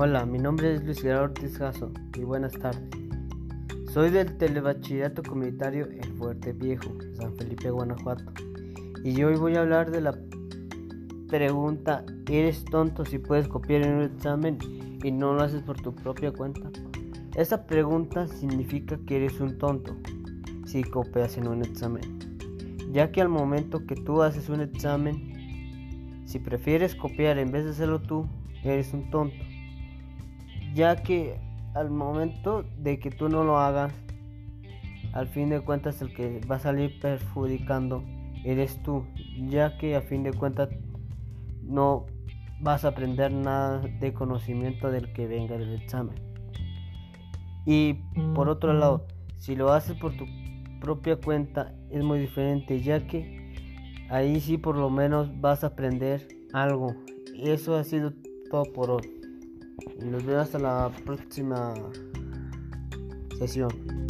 Hola, mi nombre es Luis Gerardo Ortiz Gaso y buenas tardes. Soy del Telebachillerato Comunitario El Fuerte Viejo, San Felipe, Guanajuato. Y hoy voy a hablar de la pregunta, ¿eres tonto si puedes copiar en un examen y no lo haces por tu propia cuenta? Esta pregunta significa que eres un tonto si copias en un examen, ya que al momento que tú haces un examen, si prefieres copiar en vez de hacerlo tú, eres un tonto ya que al momento de que tú no lo hagas, al fin de cuentas el que va a salir perjudicando eres tú, ya que a fin de cuentas no vas a aprender nada de conocimiento del que venga del examen. Y por otro lado, si lo haces por tu propia cuenta es muy diferente, ya que ahí sí por lo menos vas a aprender algo. Y eso ha sido todo por hoy. Y nos vemos hasta la próxima sesión.